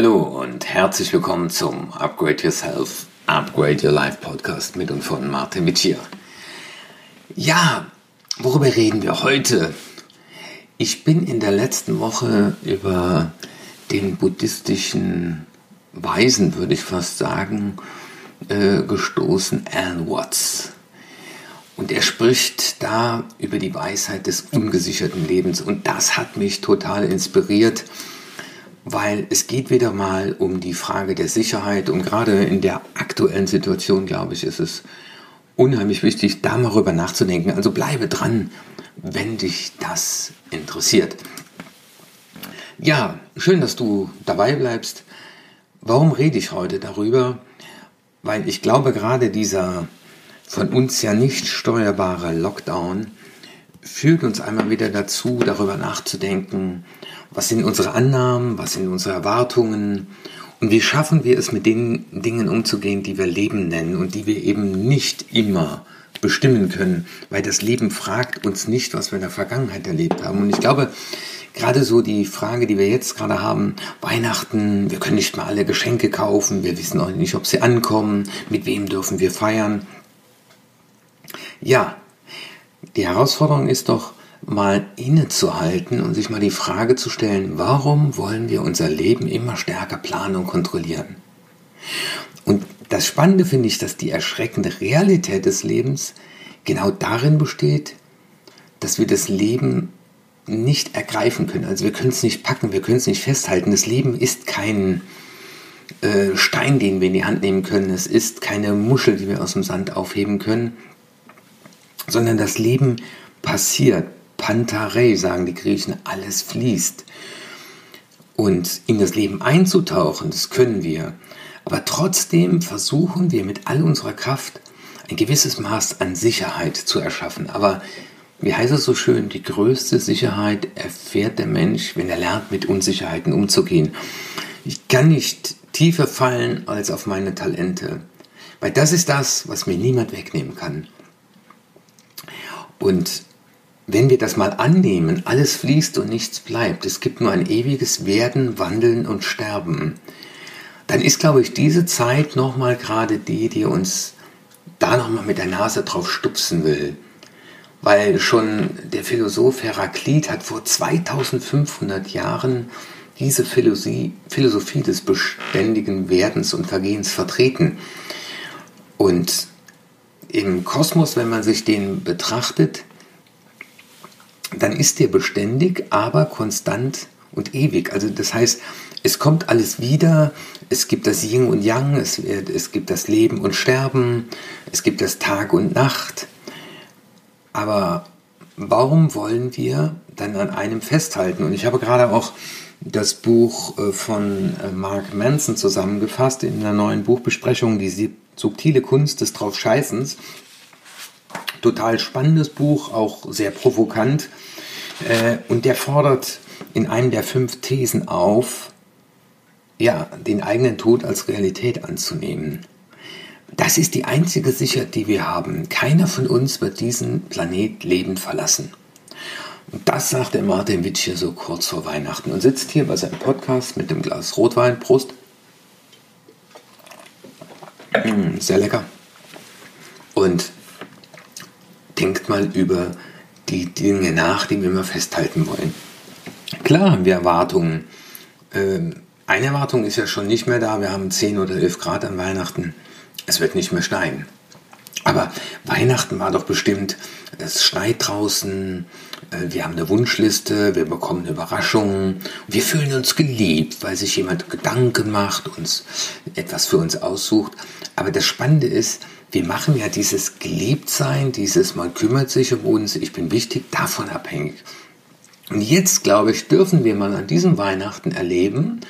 Hallo und herzlich willkommen zum Upgrade Yourself, Upgrade Your Life Podcast mit und von Martin Vicia. Ja, worüber reden wir heute? Ich bin in der letzten Woche über den buddhistischen Weisen, würde ich fast sagen, äh, gestoßen, Alan Watts. Und er spricht da über die Weisheit des ungesicherten Lebens. Und das hat mich total inspiriert weil es geht wieder mal um die Frage der Sicherheit und gerade in der aktuellen Situation, glaube ich, ist es unheimlich wichtig, da mal rüber nachzudenken. Also bleibe dran, wenn dich das interessiert. Ja, schön, dass du dabei bleibst. Warum rede ich heute darüber? Weil ich glaube, gerade dieser von uns ja nicht steuerbare Lockdown führt uns einmal wieder dazu, darüber nachzudenken, was sind unsere Annahmen, was sind unsere Erwartungen und wie schaffen wir es, mit den Dingen umzugehen, die wir Leben nennen und die wir eben nicht immer bestimmen können, weil das Leben fragt uns nicht, was wir in der Vergangenheit erlebt haben. Und ich glaube, gerade so die Frage, die wir jetzt gerade haben, Weihnachten, wir können nicht mal alle Geschenke kaufen, wir wissen auch nicht, ob sie ankommen, mit wem dürfen wir feiern. Ja, die Herausforderung ist doch, mal innezuhalten und sich mal die Frage zu stellen, warum wollen wir unser Leben immer stärker planen und kontrollieren? Und das Spannende finde ich, dass die erschreckende Realität des Lebens genau darin besteht, dass wir das Leben nicht ergreifen können. Also wir können es nicht packen, wir können es nicht festhalten. Das Leben ist kein äh, Stein, den wir in die Hand nehmen können. Es ist keine Muschel, die wir aus dem Sand aufheben können, sondern das Leben passiert, Pantarei, sagen die Griechen, alles fließt. Und in das Leben einzutauchen, das können wir. Aber trotzdem versuchen wir mit all unserer Kraft ein gewisses Maß an Sicherheit zu erschaffen. Aber wie heißt es so schön, die größte Sicherheit erfährt der Mensch, wenn er lernt, mit Unsicherheiten umzugehen. Ich kann nicht tiefer fallen als auf meine Talente, weil das ist das, was mir niemand wegnehmen kann. Und wenn wir das mal annehmen, alles fließt und nichts bleibt, es gibt nur ein ewiges Werden, Wandeln und Sterben, dann ist, glaube ich, diese Zeit nochmal gerade die, die uns da nochmal mit der Nase drauf stupsen will. Weil schon der Philosoph Heraklit hat vor 2500 Jahren diese Philosophie, des beständigen Werdens und Vergehens vertreten. Und im Kosmos, wenn man sich den betrachtet, dann ist der beständig, aber konstant und ewig. Also das heißt, es kommt alles wieder, es gibt das Yin und Yang, es, es gibt das Leben und Sterben, es gibt das Tag und Nacht. Aber warum wollen wir dann an einem festhalten? Und ich habe gerade auch das Buch äh, von äh, Mark Manson zusammengefasst in einer neuen Buchbesprechung, die subtile Kunst des Draufscheißens. Total spannendes Buch, auch sehr provokant. Äh, und der fordert in einem der fünf Thesen auf, ja, den eigenen Tod als Realität anzunehmen. Das ist die einzige Sicherheit, die wir haben. Keiner von uns wird diesen Planet lebend verlassen. Und das sagt der Martin Witsch hier so kurz vor Weihnachten und sitzt hier bei seinem Podcast mit dem Glas Rotwein. Prost. Mmh, sehr lecker. Und denkt mal über die Dinge nach, die wir immer festhalten wollen. Klar haben wir Erwartungen. Ähm, eine Erwartung ist ja schon nicht mehr da. Wir haben 10 oder 11 Grad an Weihnachten. Es wird nicht mehr schneien. Aber Weihnachten war doch bestimmt, es schneit draußen, wir haben eine Wunschliste, wir bekommen eine Überraschung, wir fühlen uns geliebt, weil sich jemand Gedanken macht, uns etwas für uns aussucht. Aber das Spannende ist, wir machen ja dieses Geliebtsein, dieses man kümmert sich um uns, ich bin wichtig, davon abhängig. Und jetzt, glaube ich, dürfen wir mal an diesem Weihnachten erleben,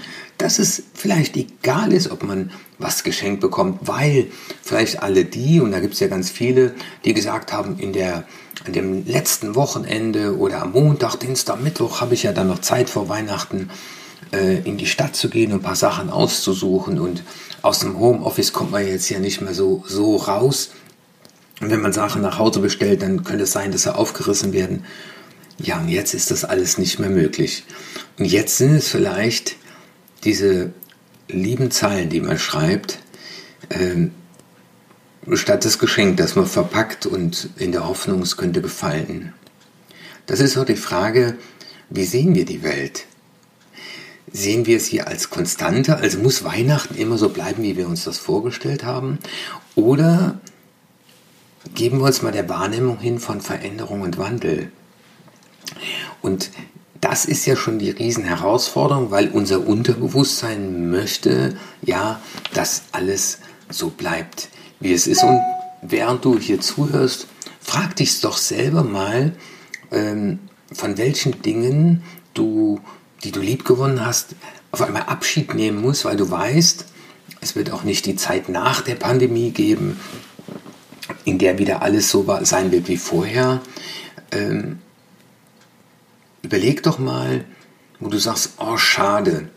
dass es vielleicht egal ist, ob man was geschenkt bekommt, weil vielleicht alle die, und da gibt es ja ganz viele, die gesagt haben, in der, an dem letzten Wochenende oder am Montag, Dienstag, Mittwoch habe ich ja dann noch Zeit vor Weihnachten, äh, in die Stadt zu gehen und ein paar Sachen auszusuchen und aus dem Homeoffice kommt man jetzt ja nicht mehr so, so raus. Und wenn man Sachen nach Hause bestellt, dann könnte es sein, dass sie aufgerissen werden. Ja, und jetzt ist das alles nicht mehr möglich. Und jetzt sind es vielleicht diese lieben Zeilen, die man schreibt, ähm, statt das Geschenk, das man verpackt und in der Hoffnung, es könnte gefallen. Das ist auch die Frage, wie sehen wir die Welt? Sehen wir es hier als Konstante, also muss Weihnachten immer so bleiben, wie wir uns das vorgestellt haben? Oder geben wir uns mal der Wahrnehmung hin von Veränderung und Wandel? Und das ist ja schon die Riesenherausforderung, weil unser Unterbewusstsein möchte ja, dass alles so bleibt, wie es ist. Und während du hier zuhörst, frag dich doch selber mal, ähm, von welchen Dingen du, die du liebgewonnen hast, auf einmal Abschied nehmen musst, weil du weißt, es wird auch nicht die Zeit nach der Pandemie geben, in der wieder alles so sein wird wie vorher. Ähm, überleg doch mal, wo du sagst, oh schade.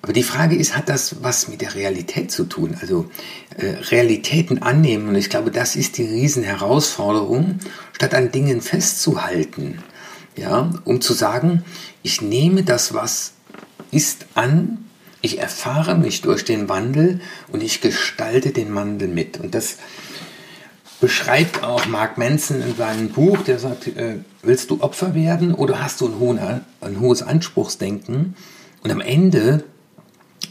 Aber die Frage ist, hat das was mit der Realität zu tun? Also äh, Realitäten annehmen. Und ich glaube, das ist die Riesenherausforderung, statt an Dingen festzuhalten. Ja, um zu sagen, ich nehme das, was ist, an, ich erfahre mich durch den Wandel und ich gestalte den Wandel mit. Und das beschreibt auch Mark Manson in seinem Buch, der sagt, äh, willst du Opfer werden oder hast du ein, hohen, ein hohes Anspruchsdenken? Und am Ende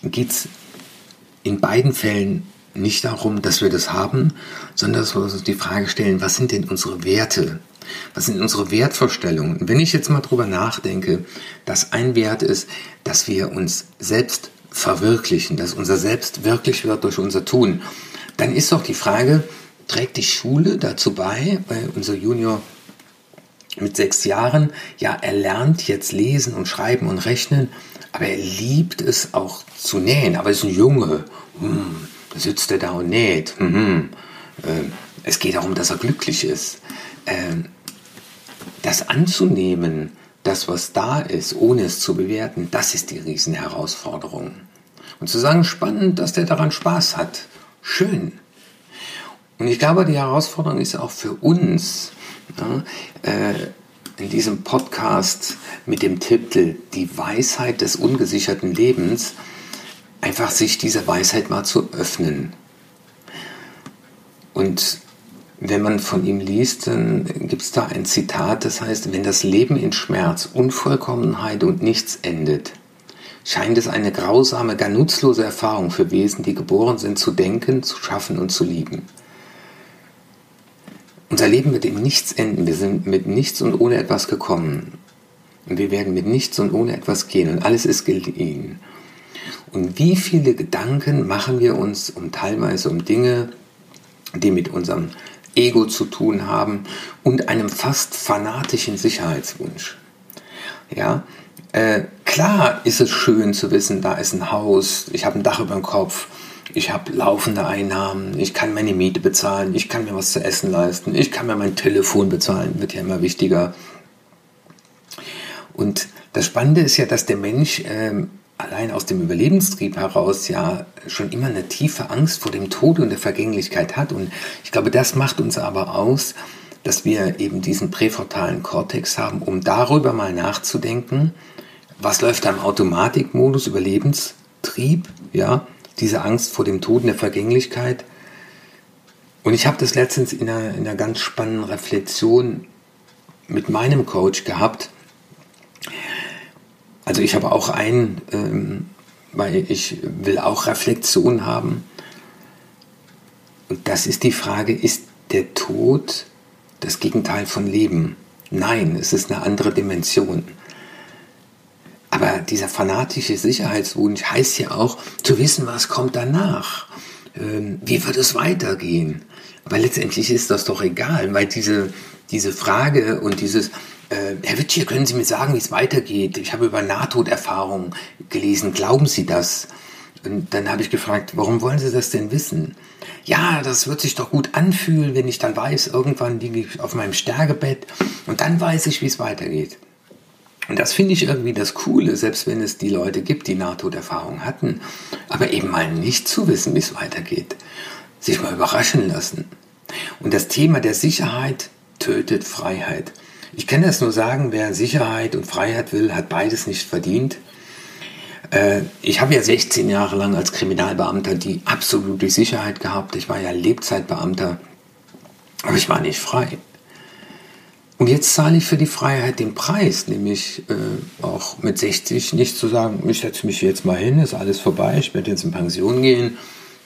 geht es in beiden Fällen nicht darum, dass wir das haben, sondern dass wir uns die Frage stellen, was sind denn unsere Werte? Was sind unsere Wertvorstellungen? Wenn ich jetzt mal drüber nachdenke, dass ein Wert ist, dass wir uns selbst verwirklichen, dass unser Selbst wirklich wird durch unser Tun, dann ist doch die Frage, trägt die Schule dazu bei, weil unser Junior mit sechs Jahren, ja, er lernt jetzt lesen und schreiben und rechnen, aber er liebt es auch zu nähen. Aber er ist ein Junge. Hm, da sitzt er da und näht. Hm, äh, es geht darum, dass er glücklich ist. Äh, das anzunehmen, das, was da ist, ohne es zu bewerten, das ist die Riesenherausforderung. Und zu sagen, spannend, dass der daran Spaß hat. Schön. Und ich glaube, die Herausforderung ist auch für uns, ja, äh, in diesem Podcast mit dem Titel Die Weisheit des ungesicherten Lebens, einfach sich dieser Weisheit mal zu öffnen. Und wenn man von ihm liest, dann gibt es da ein Zitat, das heißt, wenn das Leben in Schmerz, Unvollkommenheit und nichts endet, scheint es eine grausame, gar nutzlose Erfahrung für Wesen, die geboren sind, zu denken, zu schaffen und zu lieben. Unser Leben wird in nichts enden. Wir sind mit nichts und ohne etwas gekommen. Und wir werden mit nichts und ohne etwas gehen. Und alles ist geliehen. Und wie viele Gedanken machen wir uns um teilweise um Dinge, die mit unserem Ego zu tun haben und einem fast fanatischen Sicherheitswunsch. Ja, äh, klar ist es schön zu wissen, da ist ein Haus, ich habe ein Dach über dem Kopf, ich habe laufende Einnahmen, ich kann meine Miete bezahlen, ich kann mir was zu essen leisten, ich kann mir mein Telefon bezahlen, wird ja immer wichtiger. Und das Spannende ist ja, dass der Mensch ähm, allein aus dem Überlebenstrieb heraus ja schon immer eine tiefe Angst vor dem Tod und der Vergänglichkeit hat. Und ich glaube, das macht uns aber aus, dass wir eben diesen präfrontalen Kortex haben, um darüber mal nachzudenken, was läuft da im Automatikmodus, Überlebenstrieb, ja, diese Angst vor dem Tod und der Vergänglichkeit. Und ich habe das letztens in einer, in einer ganz spannenden Reflexion mit meinem Coach gehabt. Also ich habe auch einen, ähm, weil ich will auch Reflexion haben. Und das ist die Frage, ist der Tod das Gegenteil von Leben? Nein, es ist eine andere Dimension. Aber dieser fanatische Sicherheitswunsch heißt ja auch, zu wissen, was kommt danach. Ähm, wie wird es weitergehen? Aber letztendlich ist das doch egal, weil diese, diese Frage und dieses, äh, Herr Witsch, können Sie mir sagen, wie es weitergeht? Ich habe über Nahtoderfahrungen gelesen. Glauben Sie das? Und dann habe ich gefragt, warum wollen Sie das denn wissen? Ja, das wird sich doch gut anfühlen, wenn ich dann weiß, irgendwann liege ich auf meinem Stergebett und dann weiß ich, wie es weitergeht. Und das finde ich irgendwie das Coole, selbst wenn es die Leute gibt, die Nahtoderfahrung hatten, aber eben mal nicht zu wissen, wie es weitergeht. Sich mal überraschen lassen. Und das Thema der Sicherheit tötet Freiheit. Ich kann das nur sagen, wer Sicherheit und Freiheit will, hat beides nicht verdient. Äh, ich habe ja 16 Jahre lang als Kriminalbeamter die absolute Sicherheit gehabt. Ich war ja Lebzeitbeamter, aber ich war nicht frei. Und jetzt zahle ich für die Freiheit den Preis, nämlich äh, auch mit 60 nicht zu sagen, ich setze mich jetzt mal hin, ist alles vorbei, ich werde jetzt in Pension gehen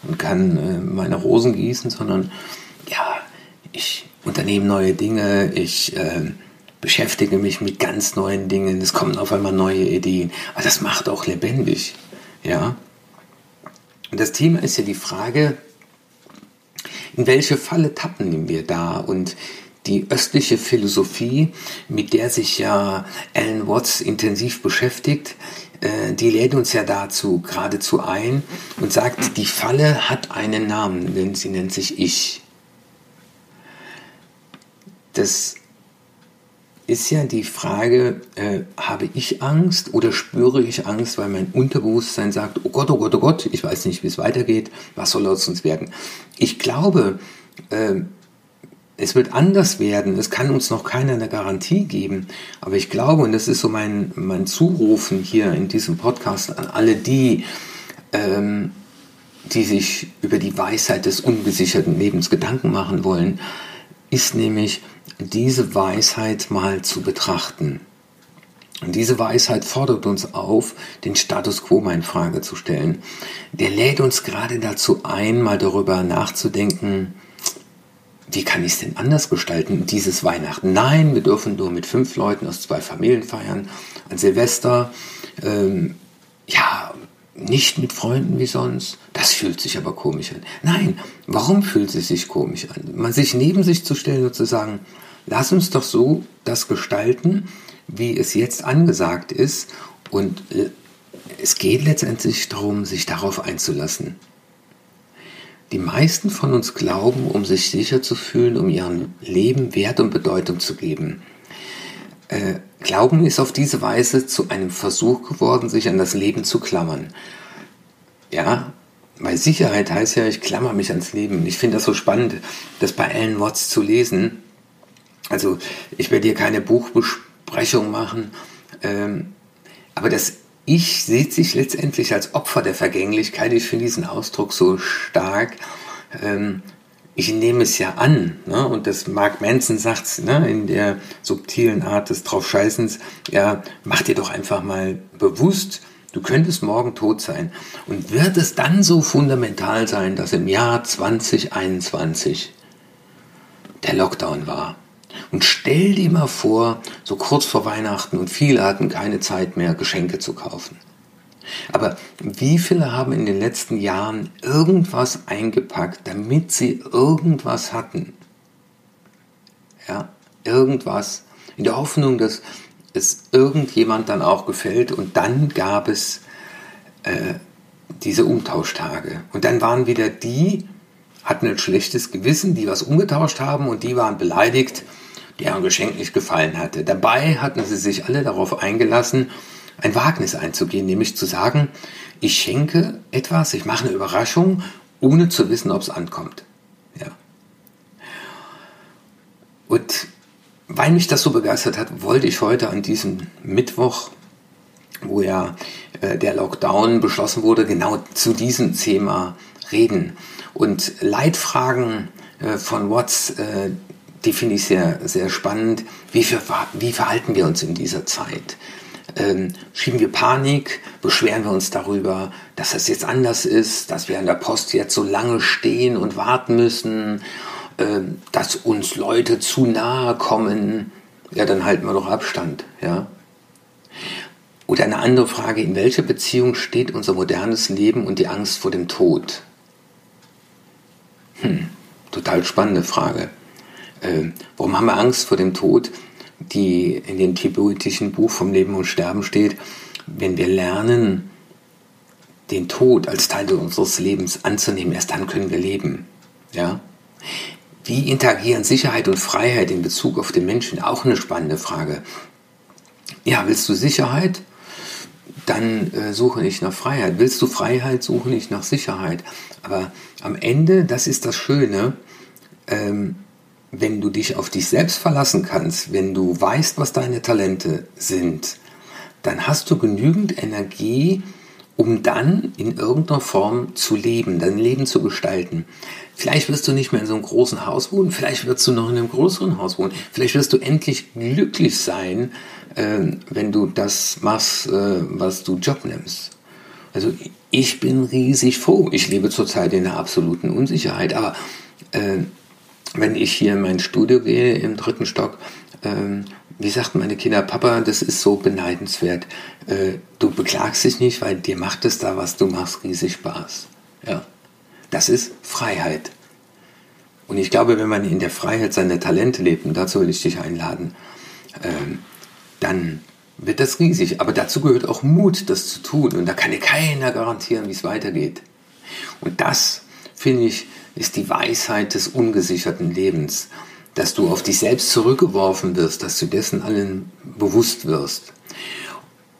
und kann äh, meine Rosen gießen, sondern ja, ich unternehme neue Dinge, ich äh, beschäftige mich mit ganz neuen Dingen, es kommen auf einmal neue Ideen, aber das macht auch lebendig, ja. Und das Thema ist ja die Frage, in welche Falle tappen wir da und die östliche Philosophie, mit der sich ja Alan Watts intensiv beschäftigt, äh, die lädt uns ja dazu geradezu ein und sagt, die Falle hat einen Namen, denn sie nennt sich Ich. Das ist ja die Frage, äh, habe ich Angst oder spüre ich Angst, weil mein Unterbewusstsein sagt, oh Gott, oh Gott, oh Gott, ich weiß nicht, wie es weitergeht, was soll aus uns werden? Ich glaube, äh, es wird anders werden. Es kann uns noch keiner eine Garantie geben. Aber ich glaube, und das ist so mein, mein Zurufen hier in diesem Podcast an alle die, ähm, die sich über die Weisheit des ungesicherten Lebens Gedanken machen wollen, ist nämlich diese Weisheit mal zu betrachten. Und diese Weisheit fordert uns auf, den Status quo mal in Frage zu stellen. Der lädt uns gerade dazu ein, mal darüber nachzudenken, wie kann ich es denn anders gestalten, dieses Weihnachten? Nein, wir dürfen nur mit fünf Leuten aus zwei Familien feiern. An Silvester, ähm, ja, nicht mit Freunden wie sonst. Das fühlt sich aber komisch an. Nein, warum fühlt es sich komisch an? Man sich neben sich zu stellen und zu sagen, lass uns doch so das gestalten, wie es jetzt angesagt ist. Und äh, es geht letztendlich darum, sich darauf einzulassen. Die meisten von uns glauben, um sich sicher zu fühlen, um ihrem Leben Wert und Bedeutung zu geben. Äh, Glauben ist auf diese Weise zu einem Versuch geworden, sich an das Leben zu klammern. Ja, weil Sicherheit heißt ja, ich klammer mich ans Leben. Ich finde das so spannend, das bei Alan Watts zu lesen. Also, ich werde hier keine Buchbesprechung machen, ähm, aber das ich sieht sich letztendlich als Opfer der Vergänglichkeit. Ich finde diesen Ausdruck so stark. Ähm, ich nehme es ja an. Ne? Und das Mark Manson sagt ne, in der subtilen Art des Draufscheißens, ja, mach dir doch einfach mal bewusst, du könntest morgen tot sein. Und wird es dann so fundamental sein, dass im Jahr 2021 der Lockdown war? Und stell dir mal vor, so kurz vor Weihnachten und viele hatten keine Zeit mehr, Geschenke zu kaufen. Aber wie viele haben in den letzten Jahren irgendwas eingepackt, damit sie irgendwas hatten? Ja, irgendwas. In der Hoffnung, dass es irgendjemand dann auch gefällt. Und dann gab es äh, diese Umtauschtage. Und dann waren wieder die, hatten ein schlechtes Gewissen, die was umgetauscht haben und die waren beleidigt, deren Geschenk nicht gefallen hatte. Dabei hatten sie sich alle darauf eingelassen, ein Wagnis einzugehen, nämlich zu sagen, ich schenke etwas, ich mache eine Überraschung, ohne zu wissen, ob es ankommt. Ja. Und weil mich das so begeistert hat, wollte ich heute an diesem Mittwoch, wo ja äh, der Lockdown beschlossen wurde, genau zu diesem Thema reden. Und Leitfragen äh, von Watts, äh, die finde ich sehr, sehr spannend. Wie, für, wie verhalten wir uns in dieser Zeit? Ähm, schieben wir Panik, beschweren wir uns darüber, dass es jetzt anders ist, dass wir an der Post jetzt so lange stehen und warten müssen, ähm, dass uns Leute zu nahe kommen, ja, dann halten wir doch Abstand, ja. Oder eine andere Frage, in welcher Beziehung steht unser modernes Leben und die Angst vor dem Tod? Hm, total spannende Frage. Ähm, warum haben wir Angst vor dem Tod? Die in dem tibetischen Buch vom Leben und Sterben steht, wenn wir lernen, den Tod als Teil unseres Lebens anzunehmen, erst dann können wir leben. Ja? Wie interagieren Sicherheit und Freiheit in Bezug auf den Menschen? Auch eine spannende Frage. Ja, willst du Sicherheit? Dann äh, suche nicht nach Freiheit. Willst du Freiheit? Suche nicht nach Sicherheit. Aber am Ende, das ist das Schöne, ähm, wenn du dich auf dich selbst verlassen kannst, wenn du weißt, was deine Talente sind, dann hast du genügend Energie, um dann in irgendeiner Form zu leben, dein Leben zu gestalten. Vielleicht wirst du nicht mehr in so einem großen Haus wohnen, vielleicht wirst du noch in einem größeren Haus wohnen, vielleicht wirst du endlich glücklich sein, äh, wenn du das machst, äh, was du Job nimmst. Also ich bin riesig froh. Ich lebe zurzeit in der absoluten Unsicherheit, aber äh, wenn ich hier in mein Studio gehe im dritten Stock, äh, wie sagten meine Kinder, Papa, das ist so beneidenswert. Äh, du beklagst dich nicht, weil dir macht es da, was du machst, riesig Spaß. Ja, das ist Freiheit. Und ich glaube, wenn man in der Freiheit seine Talente lebt, und dazu will ich dich einladen, ähm, dann wird das riesig. Aber dazu gehört auch Mut, das zu tun. Und da kann dir keiner garantieren, wie es weitergeht. Und das, finde ich, ist die Weisheit des ungesicherten Lebens dass du auf dich selbst zurückgeworfen wirst, dass du dessen allen bewusst wirst.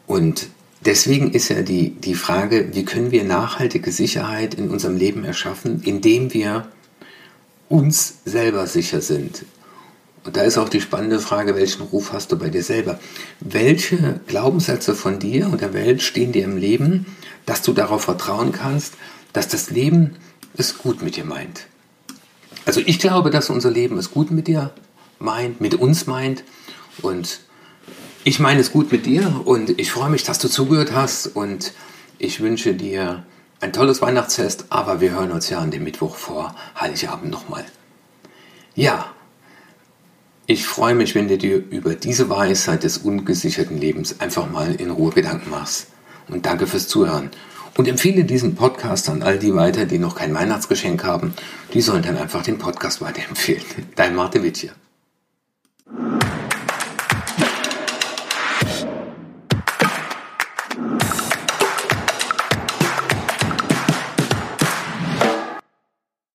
Und deswegen ist ja die, die Frage, wie können wir nachhaltige Sicherheit in unserem Leben erschaffen, indem wir uns selber sicher sind. Und da ist auch die spannende Frage, welchen Ruf hast du bei dir selber? Welche Glaubenssätze von dir und der Welt stehen dir im Leben, dass du darauf vertrauen kannst, dass das Leben es gut mit dir meint? Also ich glaube, dass unser Leben es gut mit dir meint, mit uns meint. Und ich meine es gut mit dir und ich freue mich, dass du zugehört hast und ich wünsche dir ein tolles Weihnachtsfest, aber wir hören uns ja an dem Mittwoch vor Heiligabend nochmal. Ja, ich freue mich, wenn du dir über diese Weisheit des ungesicherten Lebens einfach mal in Ruhe Gedanken machst. Und danke fürs Zuhören. Und empfehle diesen Podcast an all die weiter, die noch kein Weihnachtsgeschenk haben. Die sollen dann einfach den Podcast weiterempfehlen. Dein Martin Wittje.